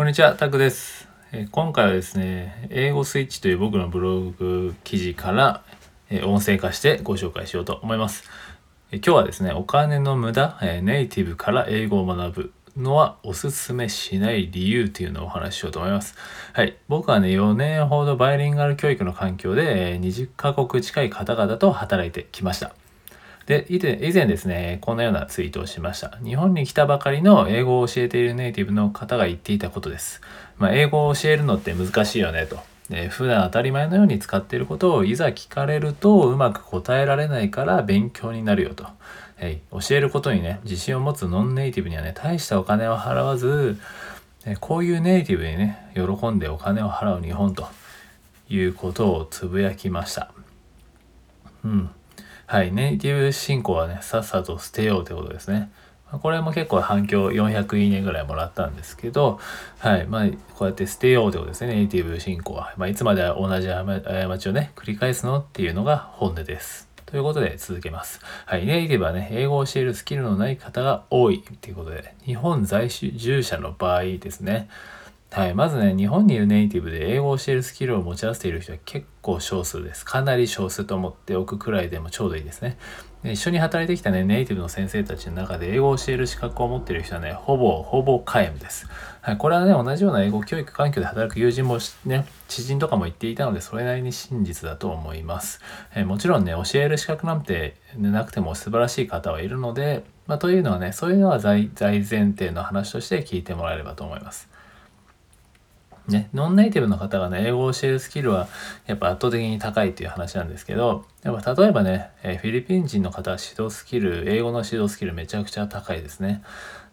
こんにちは、タクです。え今回はですね、英語スイッチという僕のブログ記事から、え音声化してご紹介しようと思います。え今日はですね、お金の無駄、えネイティブから英語を学ぶのはおすすめしない理由というのをお話ししようと思います。はい。僕はね、4年ほどバイリンガル教育の環境で20カ国近い方々と働いてきました。で、以前以前ですね、このようなツイートをしました。日本に来たばかりの英語を教えているネイティブの方が言っていたことです。まあ、英語を教えるのって難しいよねと。で普段当たり前のように使っていることをいざ聞かれるとうまく答えられないから勉強になるよと。え教えることにね、自信を持つノンネイティブにはね、大したお金を払わず、えこういうネイティブにね、喜んでお金を払う日本ということをつぶやきました。うん。はい、ネイティブ進行はね、さっさと捨てようということですね。これも結構反響400いいねぐらいもらったんですけど、はい。まあ、こうやって捨てようということですね。ネイティブ進行は。まあ、いつまで同じ過ちをね、繰り返すの？っていうのが本音です。ということで続けます。はい。ネイティブはね、英語を教えるスキルのない方が多いということで、日本在住者の場合ですね。はい。まずね、日本にいるネイティブで英語を教えるスキルを持ち合わせている人は結構少数です。かなり少数と思っておくくらいでもちょうどいいですね。で一緒に働いてきたね、ネイティブの先生たちの中で英語を教える資格を持っている人はね、ほぼ、ほぼ皆無です。はい。これはね、同じような英語教育環境で働く友人もね、知人とかも言っていたので、それなりに真実だと思います。えもちろんね、教える資格なんてなくても素晴らしい方はいるので、まあ、というのはね、そういうのは大前提の話として聞いてもらえればと思います。ね、ノンネイティブの方がね、英語を教えるスキルはやっぱ圧倒的に高いっていう話なんですけど、やっぱ例えばね、えフィリピン人の方は指導スキル、英語の指導スキルめちゃくちゃ高いですね。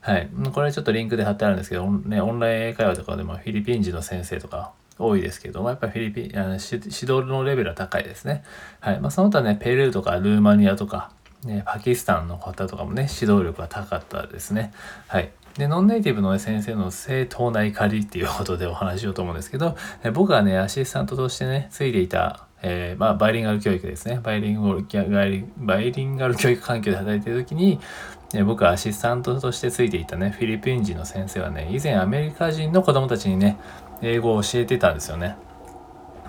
はい。これちょっとリンクで貼ってあるんですけど、ね、オンライン英会話とかでもフィリピン人の先生とか多いですけども、やっぱフィリピン、あの指導のレベルは高いですね。はい。まあ、その他ね、ペルーとかルーマニアとか、ね、パキスタンの方とかもね、指導力が高かったですね。はい。で、ノンネイティブの、ね、先生の正当な怒りっていうことでお話しようと思うんですけど、僕がね、アシスタントとしてね、ついていた、えー、まあ、バイリンガル教育ですね。バイリンガル、バイリンガル教育環境で働いている時に、え僕はアシスタントとしてついていたね、フィリピン人の先生はね、以前アメリカ人の子供たちにね、英語を教えてたんですよね。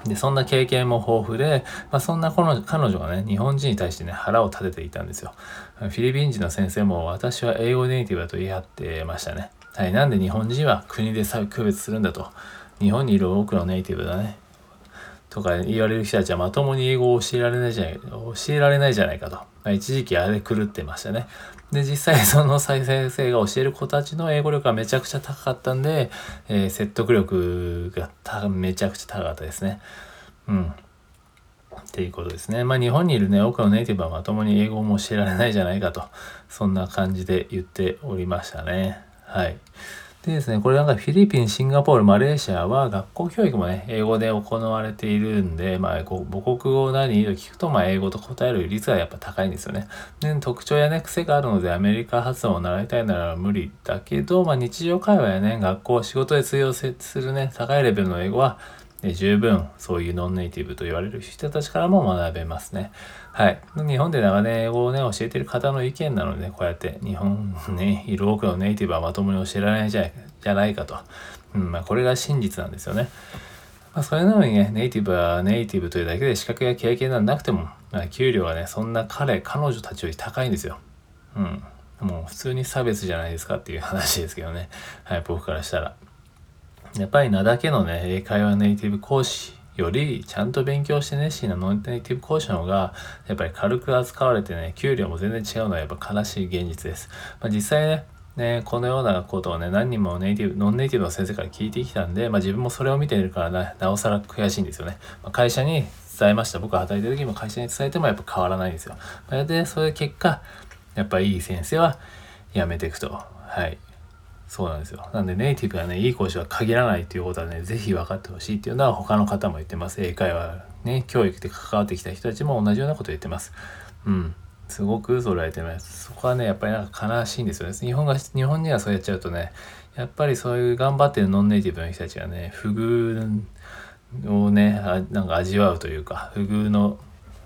で、そんな経験も豊富で、まあ、そんな彼女彼女がね、日本人に対してね、腹を立てていたんですよ。フィリピン人の先生も私は英語ネイティブだと言い張ってましたね。はい、なんで日本人は国で差別するんだと。日本にいる多くのネイティブだね。とか言われる人たちはまともに英語を教えられないじゃない教えられないじゃないかと。まあ、一時期あれ狂ってましたね。で、実際 その再生生が教える子たちの英語力がめちゃくちゃ高かったんで、えー、説得力がめちゃくちゃ高かったですね。うん。っていうことですね。まあ日本にいるね、多くのネイティブはまともに英語も教えられないじゃないかと、そんな感じで言っておりましたね。はい。でですね、これなんかフィリピン、シンガポール、マレーシアは学校教育もね、英語で行われているんで、まあ、母国語何と聞くと、ま、英語と答える率がやっぱ高いんですよね。で、特徴やね、癖があるので、アメリカ発音を習いたいなら無理だけど、まあ、日常会話やね、学校、仕事で通用するね、高いレベルの英語は、で十分そういうノンネイティブと言われる人たちからも学べますね。はい。日本で長年英語をね、教えてる方の意見なので、こうやって日本ね、いる多くのネイティブはまともに教えられないじゃないかと。うん、まあこれが真実なんですよね。まあそれなのにね、ネイティブはネイティブというだけで資格や経験がなくても、まあ、給料はね、そんな彼、彼女たちより高いんですよ。うん。もう普通に差別じゃないですかっていう話ですけどね。はい、僕からしたら。やっぱり名だけのね、英会話ネイティブ講師より、ちゃんと勉強して熱心なノンネイティブ講師の方が、やっぱり軽く扱われてね、給料も全然違うのはやっぱ悲しい現実です。まあ、実際ね、ね、このようなことをね、何人もネイティブ、ノンネイティブの先生から聞いてきたんで、まあ、自分もそれを見ているからな、なおさら悔しいんですよね。まあ、会社に伝えました。僕が働いてる時も会社に伝えてもやっぱ変わらないんですよ。まあ、で、それ結果、やっぱいい先生は辞めていくと。はい。そうなんですよ。なんでネイティブはね、いい講師は限らないということはね、ぜひ分かってほしいっていうのは他の方も言ってます。英会話ね、教育で関わってきた人たちも同じようなこと言ってます。うん。すごくそれられてます。そこはね、やっぱりなんか悲しいんですよね。日本が、日本人がそうやっちゃうとね、やっぱりそういう頑張ってるノンネイティブの人たちがね、不遇をね、あなんか味わうというか、不遇の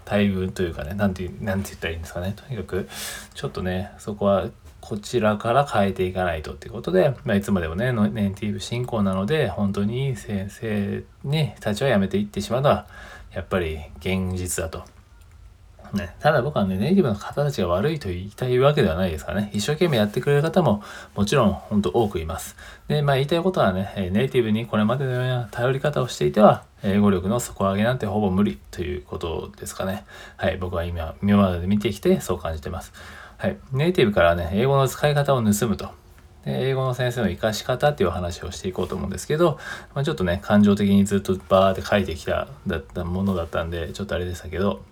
待遇というかね、なんて、なんて言ったらいいんですかね。とにかく、ちょっとね、そこはこちらから変えていかないとっていうことで、まあ、いつまでもねネイティブ進行なので本当に先生にたちはやめていってしまうのはやっぱり現実だと。ね、ただ僕はね、ネイティブの方たちが悪いと言いたいわけではないですからね、一生懸命やってくれる方ももちろん本当多くいます。で、まあ言いたいことはね、ネイティブにこれまでのような頼り方をしていては、英語力の底上げなんてほぼ無理ということですかね。はい、僕は今、今まで見てきてそう感じてます。はい。ネイティブからね、英語の使い方を盗むと。で英語の先生の活かし方っていう話をしていこうと思うんですけど、まあ、ちょっとね、感情的にずっとバーって書いてきただったものだったんで、ちょっとあれでしたけど、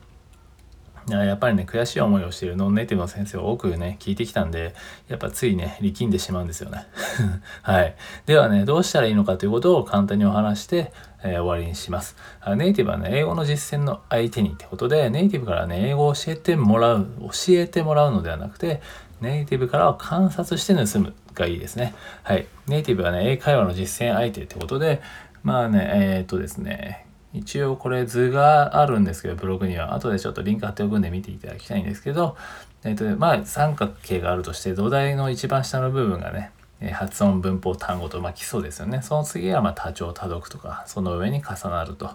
やっぱりね、悔しい思いをしているノンネイティブの先生を多くね、聞いてきたんで、やっぱついね、力んでしまうんですよね。はい。ではね、どうしたらいいのかということを簡単にお話して、えー、終わりにします。ネイティブはね、英語の実践の相手にってことで、ネイティブからね、英語を教えてもらう、教えてもらうのではなくて、ネイティブからは観察して盗むがいいですね。はい。ネイティブはね、英会話の実践相手ってことで、まあね、えー、っとですね、一応これ図があるんですけど、ブログには。後でちょっとリンク貼っておくんで見ていただきたいんですけど、えっ、と、まあ三角形があるとして、土台の一番下の部分がね、発音、文法、単語と、まあ基礎ですよね。その次はまあ多聴、多読とか、その上に重なると。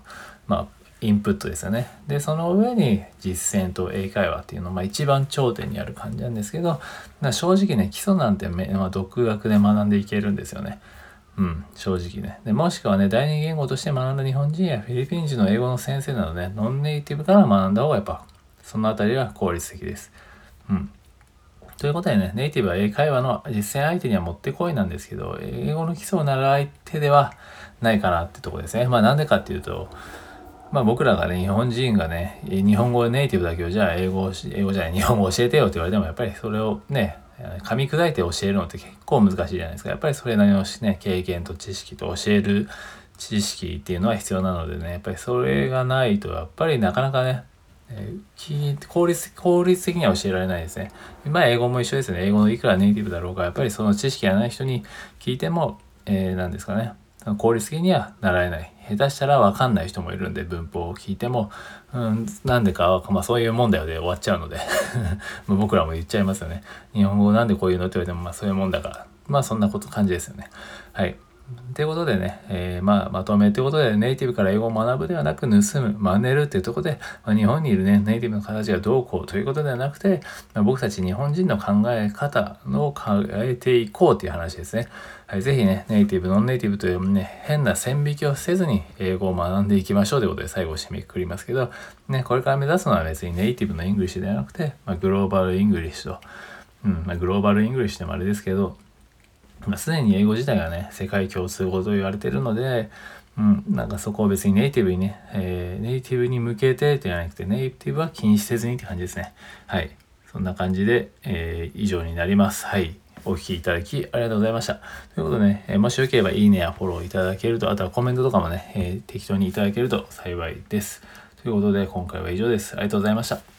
まあ、インプットですよね。で、その上に実践と英会話っていうの、まあ一番頂点にある感じなんですけど、正直ね、基礎なんて、まあ、独学で学んでいけるんですよね。うん、正直ね。で、もしくはね、第二言語として学んだ日本人やフィリピン人の英語の先生などね、ノンネイティブから学んだ方がやっぱ、そのあたりは効率的です。うん。ということでね、ネイティブは英会話の実践相手にはもってこいなんですけど、英語の基礎を習う相手ではないかなってとこですね。まあなんでかっていうと、まあ僕らがね、日本人がね、日本語ネイティブだけど、じゃあ英語、英語じゃない、日本語教えてよって言われても、やっぱりそれをね、噛み砕いて教えるのって結構難しいじゃないですか。やっぱりそれなりのね、経験と知識と教える知識っていうのは必要なのでね、やっぱりそれがないと、やっぱりなかなかね、効率、効率的には教えられないですね。まあ英語も一緒ですね。英語のいくらネイティブだろうが、やっぱりその知識がない人に聞いても、えー、何ですかね。効率的には習えない。下手したら分かんない人もいるんで文法を聞いても、うん、なんでか、まあそういうもんだよで終わっちゃうので 僕らも言っちゃいますよね。日本語なんでこういうのって言われても、まあそういうもんだから。まあそんなこと感じですよね。はい。ということでね、えー、まあ、まとめということで、ネイティブから英語を学ぶではなく盗む、真似るっていうところで、まあ、日本にいるね、ネイティブの形がどうこうということではなくて、まあ、僕たち日本人の考え方を変えていこうという話ですね。はい、ぜひね、ネイティブ、ノンネイティブというね、変な線引きをせずに英語を学んでいきましょうということで最後締めくくりますけど、ね、これから目指すのは別にネイティブの English ではなくて、まあ、 global English と、うん、ま、 global English でもあれですけど、まあ、すでに英語自体がね、世界共通語と言われてるので、うん、なんかそこを別にネイティブにね、えー、ネイティブに向けてじゃなくて、ネイティブは気にせずにって感じですね。はい。そんな感じで、えー、以上になります。はい。お聴きいただきありがとうございました。ということでね、えー、もしよければいいねやフォローいただけると、あとはコメントとかもね、えー、適当にいただけると幸いです。ということで、今回は以上です。ありがとうございました。